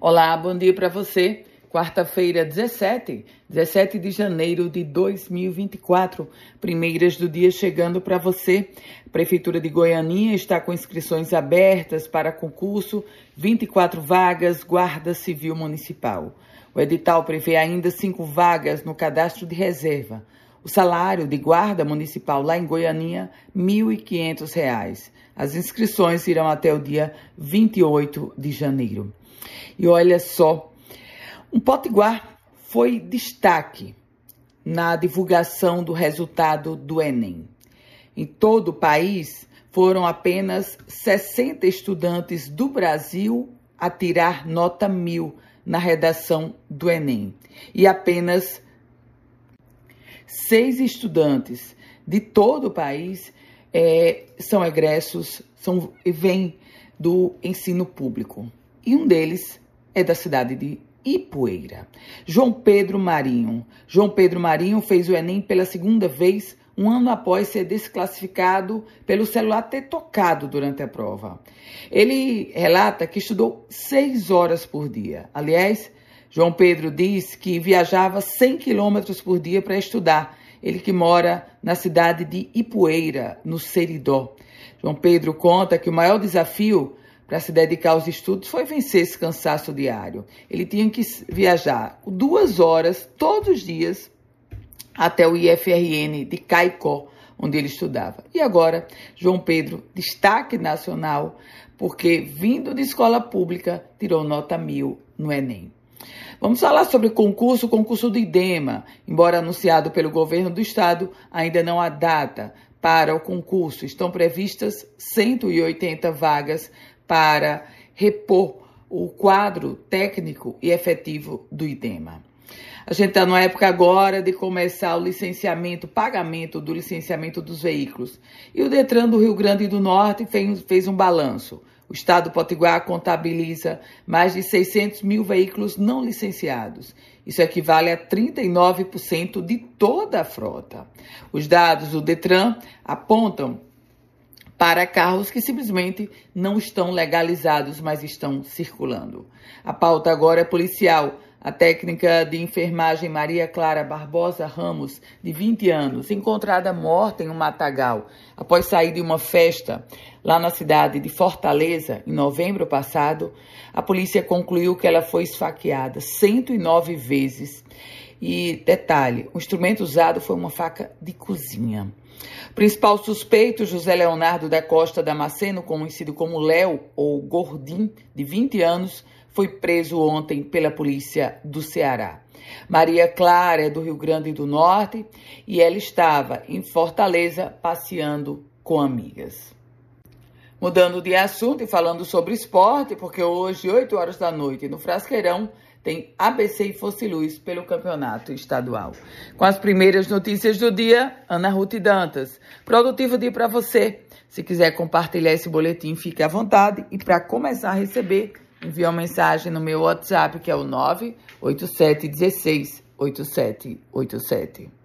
Olá, bom dia para você. Quarta-feira, 17, 17 de janeiro de 2024. Primeiras do dia chegando para você. Prefeitura de Goianinha está com inscrições abertas para concurso, 24 vagas, Guarda Civil Municipal. O edital prevê ainda cinco vagas no cadastro de reserva. O salário de guarda municipal lá em Goianinha, R$ 1.500. As inscrições irão até o dia 28 de janeiro. E olha só, um potiguar foi destaque na divulgação do resultado do Enem. Em todo o país, foram apenas 60 estudantes do Brasil a tirar nota mil na redação do Enem. E apenas seis estudantes de todo o país é, são egressos, são, vêm do ensino público. E um deles é da cidade de Ipueira. João Pedro Marinho. João Pedro Marinho fez o Enem pela segunda vez, um ano após ser desclassificado pelo celular ter tocado durante a prova. Ele relata que estudou seis horas por dia. Aliás, João Pedro diz que viajava 100 quilômetros por dia para estudar. Ele que mora na cidade de Ipueira, no Seridó. João Pedro conta que o maior desafio para se dedicar aos estudos foi vencer esse cansaço diário. Ele tinha que viajar duas horas todos os dias até o IFRN de Caicó, onde ele estudava. E agora, João Pedro, destaque nacional, porque vindo de escola pública, tirou nota mil no Enem. Vamos falar sobre concurso, o concurso do IDEMA. Embora anunciado pelo governo do estado, ainda não há data para o concurso. Estão previstas 180 vagas para repor o quadro técnico e efetivo do IDEMA. A gente está numa época agora de começar o licenciamento, pagamento do licenciamento dos veículos. E o Detran do Rio Grande do Norte fez, fez um balanço. O Estado do Potiguar contabiliza mais de 600 mil veículos não licenciados. Isso equivale a 39% de toda a frota. Os dados do Detran apontam para carros que simplesmente não estão legalizados, mas estão circulando. A pauta agora é policial. A técnica de enfermagem Maria Clara Barbosa Ramos, de 20 anos, encontrada morta em um matagal após sair de uma festa lá na cidade de Fortaleza, em novembro passado, a polícia concluiu que ela foi esfaqueada 109 vezes. E detalhe: o instrumento usado foi uma faca de cozinha. Principal suspeito, José Leonardo da Costa Damasceno, conhecido como Léo ou Gordim, de 20 anos, foi preso ontem pela polícia do Ceará. Maria Clara é do Rio Grande do Norte e ela estava em Fortaleza passeando com amigas. Mudando de assunto e falando sobre esporte, porque hoje, 8 horas da noite, no Frasqueirão, tem ABC e Fosse Luz pelo campeonato estadual. Com as primeiras notícias do dia, Ana Ruth Dantas. Produtivo dia para você. Se quiser compartilhar esse boletim, fique à vontade. E para começar a receber, envie uma mensagem no meu WhatsApp, que é o 98716 8787.